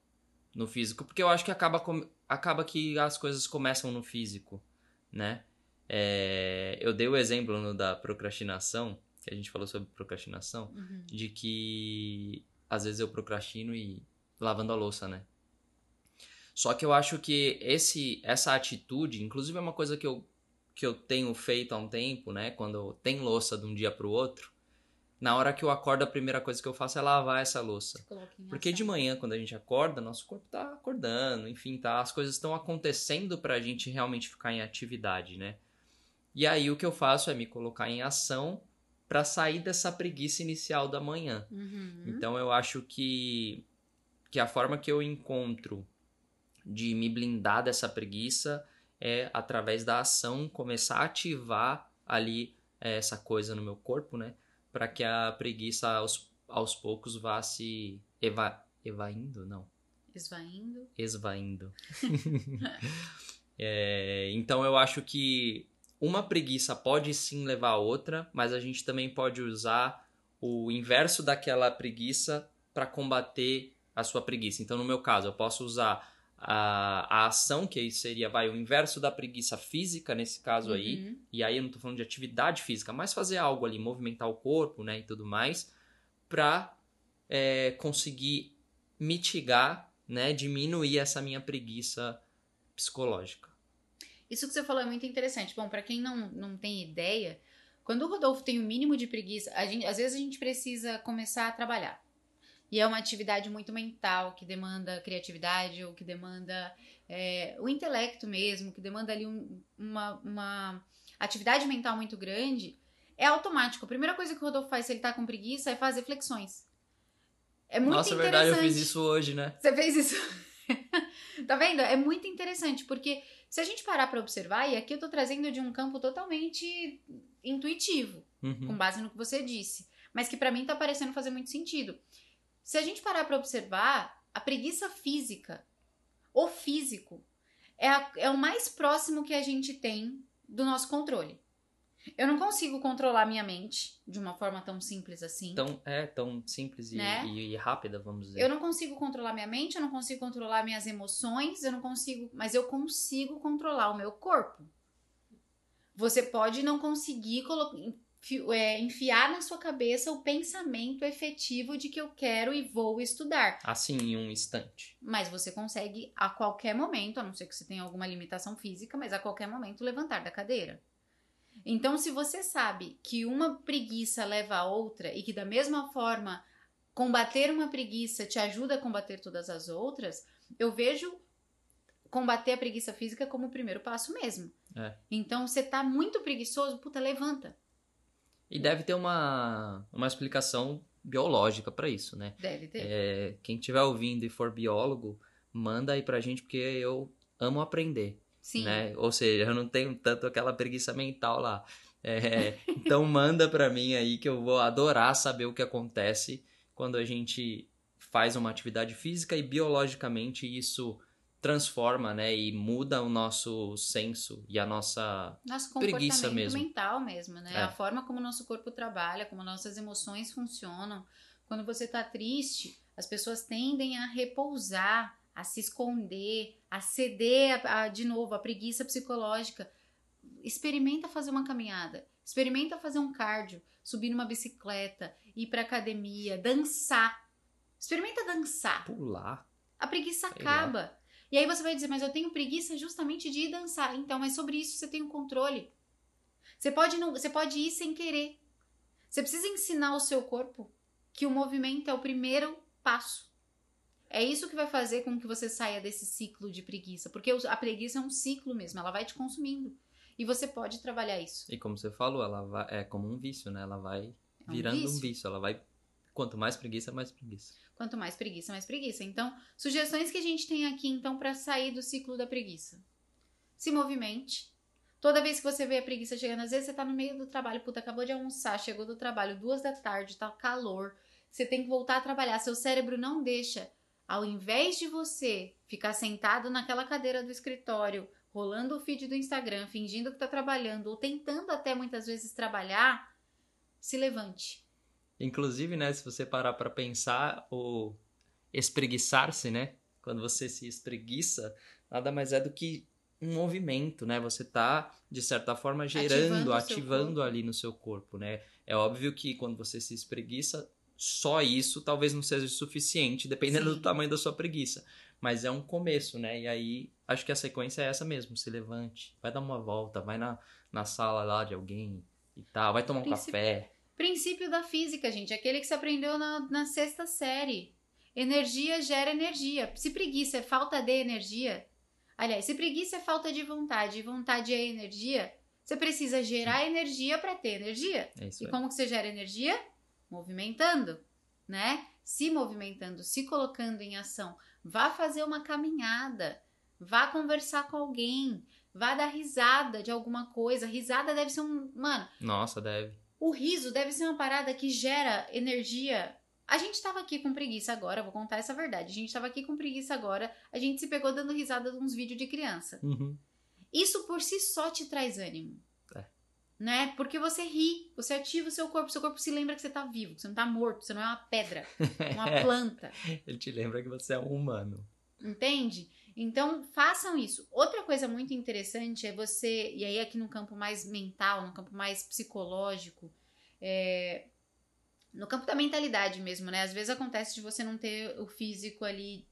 no físico, porque eu acho que acaba, com- acaba que as coisas começam no físico, né? É, eu dei o exemplo no da procrastinação, que a gente falou sobre procrastinação, Uhum. de que às vezes eu procrastino e lavando a louça, né? Só que eu acho que esse essa atitude, inclusive é uma coisa que eu, que eu tenho feito há um tempo, né? Quando tem louça de um dia pro outro, na hora que eu acordo, a primeira coisa que eu faço é lavar essa louça. Porque de manhã, quando a gente acorda, nosso corpo tá acordando, enfim, tá, as coisas estão acontecendo pra gente realmente ficar em atividade, né? E aí o que eu faço é me colocar em ação pra sair dessa preguiça inicial da manhã. Uhum. Então eu acho que que a forma que eu encontro de me blindar dessa preguiça é através da ação começar a ativar ali eh, essa coisa no meu corpo, né? Para que a preguiça aos, aos poucos vá se eva, evaindo, não, Esvaindo. esvaindo. [LAUGHS] É, então eu acho que uma preguiça pode sim levar a outra, mas a gente também pode usar o inverso daquela preguiça para combater a sua preguiça. Então, no meu caso, eu posso usar a, a ação, que aí seria vai, o inverso da preguiça física, nesse caso aí, Uhum. e aí eu não tô falando de atividade física, mas fazer algo ali, movimentar o corpo, né, e tudo mais, pra é, conseguir mitigar, né, diminuir essa minha preguiça psicológica. Isso que você falou é muito interessante. Bom, pra quem não, não tem ideia, quando o Rodolfo tem o mínimo de preguiça, gente, às vezes a gente precisa começar a trabalhar. E é uma atividade muito mental, que demanda criatividade, ou que demanda é, o intelecto mesmo, que demanda ali um- uma, uma atividade mental muito grande. É automático. A primeira coisa que o Rodolfo faz se ele tá com preguiça é fazer flexões. É muito Nossa, é interessante. verdade, eu fiz isso hoje, né? Você fez isso? [LAUGHS] tá vendo? É muito interessante, porque se a gente parar pra observar, e aqui eu tô trazendo de um campo totalmente intuitivo, Uhum. com base no que você disse, mas que pra mim tá parecendo fazer muito sentido. Se a gente parar pra observar, a preguiça física, o físico, é, a- é o mais próximo que a gente tem do nosso controle. Eu não consigo controlar minha mente de uma forma tão simples assim. Tão, é tão simples e, Né? e- e rápida, vamos dizer. Eu não consigo controlar minha mente, eu não consigo controlar minhas emoções, eu não consigo, mas eu consigo controlar o meu corpo. Você pode não conseguir é, enfiar na sua cabeça o pensamento efetivo de que eu quero e vou estudar. Assim, em um instante. Mas você consegue a qualquer momento, a não ser que você tenha alguma limitação física, mas a qualquer momento levantar da cadeira. Então, se você sabe que uma preguiça leva a outra e que da mesma forma combater uma preguiça te ajuda a combater todas as outras, eu vejo combater a preguiça física como o primeiro passo mesmo. É. Então, você tá muito preguiçoso, puta, levanta. E deve ter uma, uma explicação biológica pra isso, né? Deve ter. É, quem estiver ouvindo e for biólogo, manda aí pra gente, porque eu amo aprender. Sim. né? Ou seja, eu não tenho tanto aquela preguiça mental lá. É, [LAUGHS] então manda pra mim aí que eu vou adorar saber o que acontece quando a gente faz uma atividade física e biologicamente isso transforma, né? E muda o nosso senso e a nossa Nosso Preguiça mesmo. mental mesmo, né? É. A forma como o nosso corpo trabalha, como nossas emoções funcionam. Quando você tá triste, as pessoas tendem a repousar, a se esconder, a ceder a, a- de novo a preguiça psicológica. Experimenta fazer uma caminhada, experimenta fazer um cardio, subir numa bicicleta, ir pra academia, dançar. Experimenta dançar. pular. A preguiça Sei lá. acaba. E aí você vai dizer, mas eu tenho preguiça justamente de ir dançar. Então, mas sobre isso você tem o controle. Você pode, não, você pode ir sem querer. Você precisa ensinar o seu corpo que o movimento é o primeiro passo. É isso que vai fazer com que você saia desse ciclo de preguiça. Porque a preguiça é um ciclo mesmo, ela vai te consumindo. E você pode trabalhar isso. E como você falou, ela vai, é como um vício, né? Ela vai É um virando um vício. vício. Ela vai. Quanto mais preguiça, mais preguiça. Quanto mais preguiça, mais preguiça. Então, sugestões que a gente tem aqui, então, para sair do ciclo da preguiça. Se movimente. Toda vez que você vê a preguiça chegando, às vezes você tá no meio do trabalho, puta, acabou de almoçar, chegou do trabalho, duas da tarde, tá calor, você tem que voltar a trabalhar, seu cérebro não deixa. Ao invés de você ficar sentado naquela cadeira do escritório, rolando o feed do Instagram, fingindo que tá trabalhando, ou tentando até muitas vezes trabalhar, se levante. Inclusive, né, se você parar pra pensar, o espreguiçar-se, né? quando você se espreguiça, nada mais é do que um movimento, né? Você tá, de certa forma, gerando, Ativando ativando ali no seu corpo, né? É óbvio que quando você se espreguiça, só isso talvez não seja o suficiente, dependendo Sim. do tamanho da sua preguiça. Mas é um começo, né? E aí, acho que a sequência é essa mesmo. Se levante, vai dar uma volta, vai na, na sala lá de alguém e tal, vai tomar um café. Princípio da física, gente, aquele que se aprendeu na, na sexta série. Energia gera energia. Se preguiça é falta de energia, aliás, se preguiça é falta de vontade e vontade é energia, você precisa gerar energia para ter energia. É E como que você gera energia? Movimentando, né? Se movimentando, se colocando em ação. Vá fazer uma caminhada, vá conversar com alguém, vá dar risada de alguma coisa. Risada deve ser um, mano, Nossa, deve. o riso deve ser uma parada que gera energia. A gente tava aqui com preguiça agora, vou contar essa verdade. A gente tava aqui com preguiça agora, a gente se pegou dando risada de uns vídeos de criança. Uhum. Isso por si só te traz ânimo. Né? Porque você ri, você ativa o seu corpo, seu corpo se lembra que você tá vivo, que você não tá morto, você não é uma pedra, uma [LAUGHS] planta. Ele te lembra que você é um humano. Entende? Então, façam isso. Outra coisa muito interessante é você, e aí aqui no campo mais mental, no campo mais psicológico, é, no campo da mentalidade mesmo, né? Às vezes acontece de você não ter o físico ali,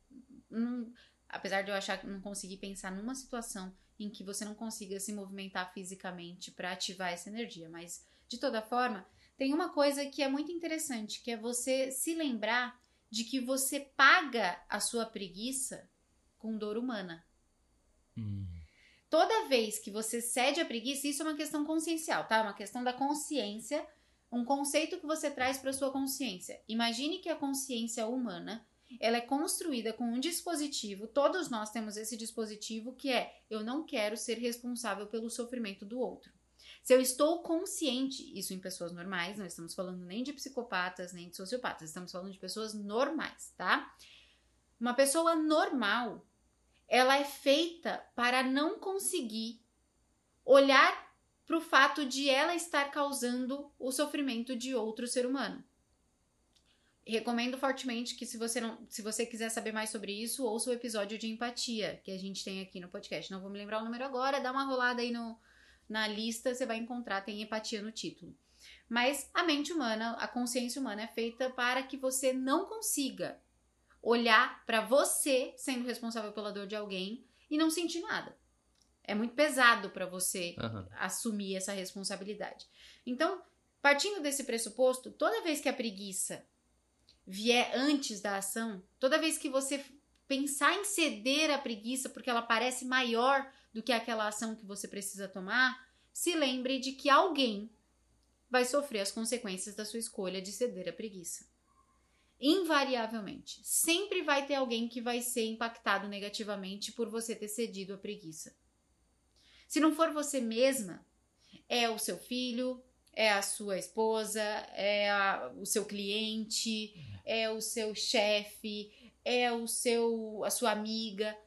não- apesar de eu achar que não conseguir pensar numa situação em que você não consiga se movimentar fisicamente para ativar essa energia, mas de toda forma, tem uma coisa que é muito interessante, que é você se lembrar de que você paga a sua preguiça com dor humana. Hum. Toda vez que você cede à preguiça, isso é uma questão consciencial, tá? Uma questão da consciência, um conceito que você traz para sua consciência. Imagine que a consciência humana, ela é construída com um dispositivo, todos nós temos esse dispositivo que é eu não quero ser responsável pelo sofrimento do outro. Se eu estou consciente, isso em pessoas normais, não estamos falando nem de psicopatas, nem de sociopatas, estamos falando de pessoas normais, tá? Uma pessoa normal, ela é feita para não conseguir olhar para o fato de ela estar causando o sofrimento de outro ser humano. Recomendo fortemente que se você não, se você quiser saber mais sobre isso, ouça o episódio de empatia que a gente tem aqui no podcast. Não vou me lembrar o número agora, dá uma rolada aí no, na lista, você vai encontrar, tem empatia no título. Mas a mente humana, a consciência humana é feita para que você não consiga olhar para você sendo responsável pela dor de alguém e não sentir nada. É muito pesado para você Aham. assumir essa responsabilidade. Então, partindo desse pressuposto, toda vez que a preguiça vier antes da ação, toda vez que você pensar em ceder à preguiça porque ela parece maior do que aquela ação que você precisa tomar, se lembre de que alguém vai sofrer as consequências da sua escolha de ceder à preguiça. Invariavelmente, sempre vai ter alguém que vai ser impactado negativamente por você ter cedido à preguiça. Se não for você mesma, é o seu filho, é a sua esposa, é a- o seu cliente, é o seu chefe, é o seu a sua amiga.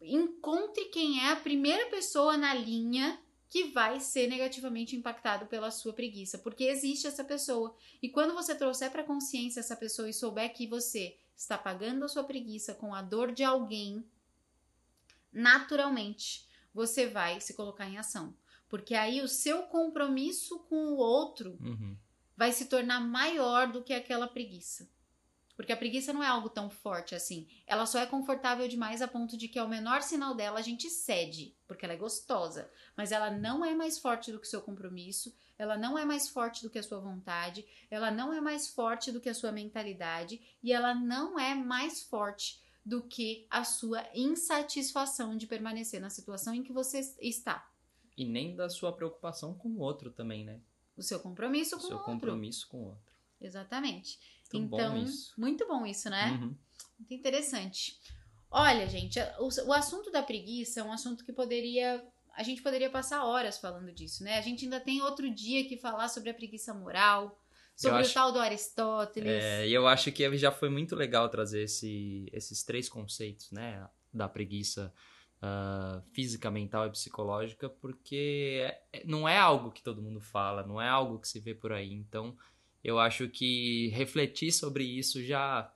Encontre quem é a primeira pessoa na linha que vai ser negativamente impactado pela sua preguiça, porque existe essa pessoa. E quando você trouxer para consciência essa pessoa e souber que você está pagando a sua preguiça com a dor de alguém, naturalmente você vai se colocar em ação. Porque aí o seu compromisso com o outro Uhum. vai se tornar maior do que aquela preguiça. Porque a preguiça não é algo tão forte assim. Ela só é confortável demais a ponto de que ao menor sinal dela a gente cede, porque ela é gostosa. Mas ela não é mais forte do que o seu compromisso, ela não é mais forte do que a sua vontade, ela não é mais forte do que a sua mentalidade e ela não é mais forte do que a sua insatisfação de permanecer na situação em que você está. E nem da sua preocupação com o outro também, né? O seu compromisso O com seu o outro. compromisso com o outro. Exatamente. Muito bom então, isso. muito bom isso, né? Uhum. Muito interessante. Olha, gente, o, o assunto da preguiça é um assunto que poderia. A gente poderia passar horas falando disso, né? A gente ainda tem outro dia que falar sobre a preguiça moral, sobre acho- o tal do Aristóteles. É, e eu acho que já foi muito legal trazer esse- esses três conceitos, né? Da preguiça ah, física, mental e psicológica, porque é- não é algo que todo mundo fala, não é algo que se vê por aí. Então, eu acho que refletir sobre isso já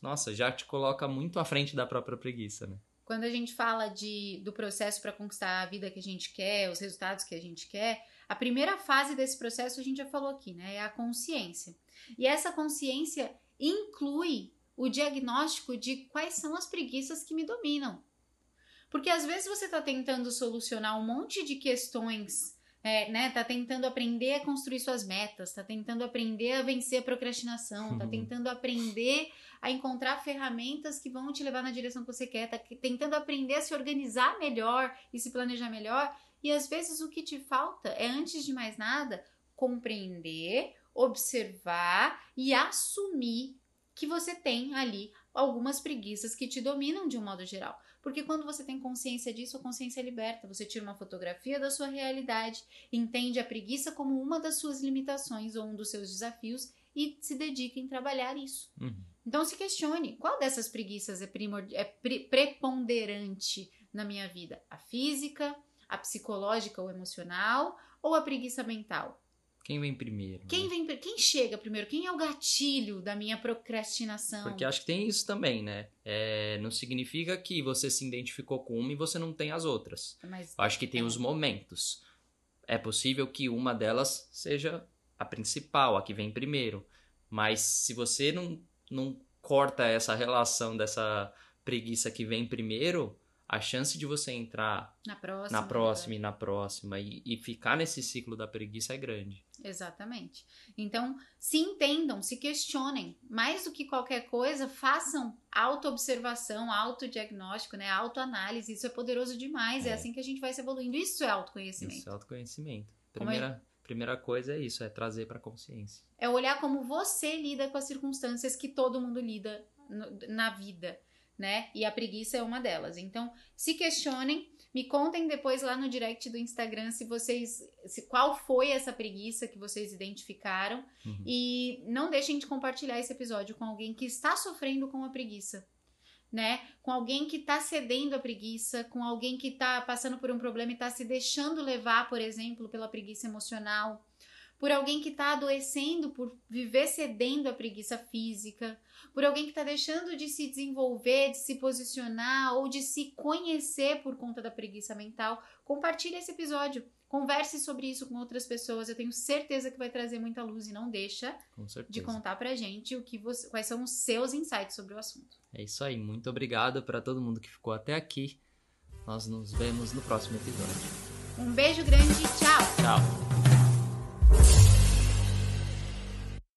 nossa, já te coloca muito à frente da própria preguiça, né? Quando a gente fala de, do processo para conquistar a vida que a gente quer, os resultados que a gente quer, a primeira fase desse processo a gente já falou aqui, né? É a consciência. E essa consciência inclui o diagnóstico de quais são as preguiças que me dominam. Porque às vezes você está tentando solucionar um monte de questões é, né, tá tentando aprender a construir suas metas, tá tentando aprender a vencer a procrastinação, tá uhum. tentando aprender a encontrar ferramentas que vão te levar na direção que você quer, tá tentando aprender a se organizar melhor e se planejar melhor. E às vezes o que te falta é, antes de mais nada, compreender, observar e assumir que você tem ali algumas preguiças que te dominam de um modo geral. Porque quando você tem consciência disso, a consciência é liberta. Você tira uma fotografia da sua realidade, entende a preguiça como uma das suas limitações ou um dos seus desafios e se dedica em trabalhar isso. Uhum. Então se questione, qual dessas preguiças é, primor... é pre preponderante na minha vida? A física, a psicológica ou emocional ou a preguiça mental? Quem vem primeiro? Quem né? vem quem chega primeiro? Quem é o gatilho da minha procrastinação? Porque acho que tem isso também, né? É, não significa que você se identificou com uma e você não tem as outras. Mas, acho que tem é. os momentos. É possível que uma delas seja a principal, a que vem primeiro. Mas se você não, não corta essa relação dessa preguiça que vem primeiro, a chance de você entrar na próxima, na próxima e na próxima e, e, ficar nesse ciclo da preguiça é grande. Exatamente. Então, se entendam, se questionem. Mais do que qualquer coisa, façam autoobservação, autodiagnóstico, né? autoanálise. Isso é poderoso demais. É. é. assim que a gente vai se evoluindo. Isso é autoconhecimento. Isso é autoconhecimento. Primeira, é? primeira coisa é isso, é trazer para consciência. É olhar como você lida com as circunstâncias que todo mundo lida no, na vida né? E a preguiça é uma delas. Então, se questionem, me contem depois lá no direct do Instagram se vocês, se, qual foi essa preguiça que vocês identificaram uhum. e não deixem de compartilhar esse episódio com alguém que está sofrendo com a preguiça. Né? Com alguém que está cedendo a preguiça, com alguém que está passando por um problema e está se deixando levar, por exemplo, pela preguiça emocional, por alguém que está adoecendo por viver cedendo à preguiça física, por alguém que está deixando de se desenvolver, de se posicionar ou de se conhecer por conta da preguiça mental, compartilhe esse episódio. Converse sobre isso com outras pessoas. Eu tenho certeza que vai trazer muita luz e não deixa de contar pra gente o que você, quais são os seus insights sobre o assunto. É isso aí. Muito obrigado para todo mundo que ficou até aqui. Nós nos vemos no próximo episódio. Um beijo grande e tchau. Tchau.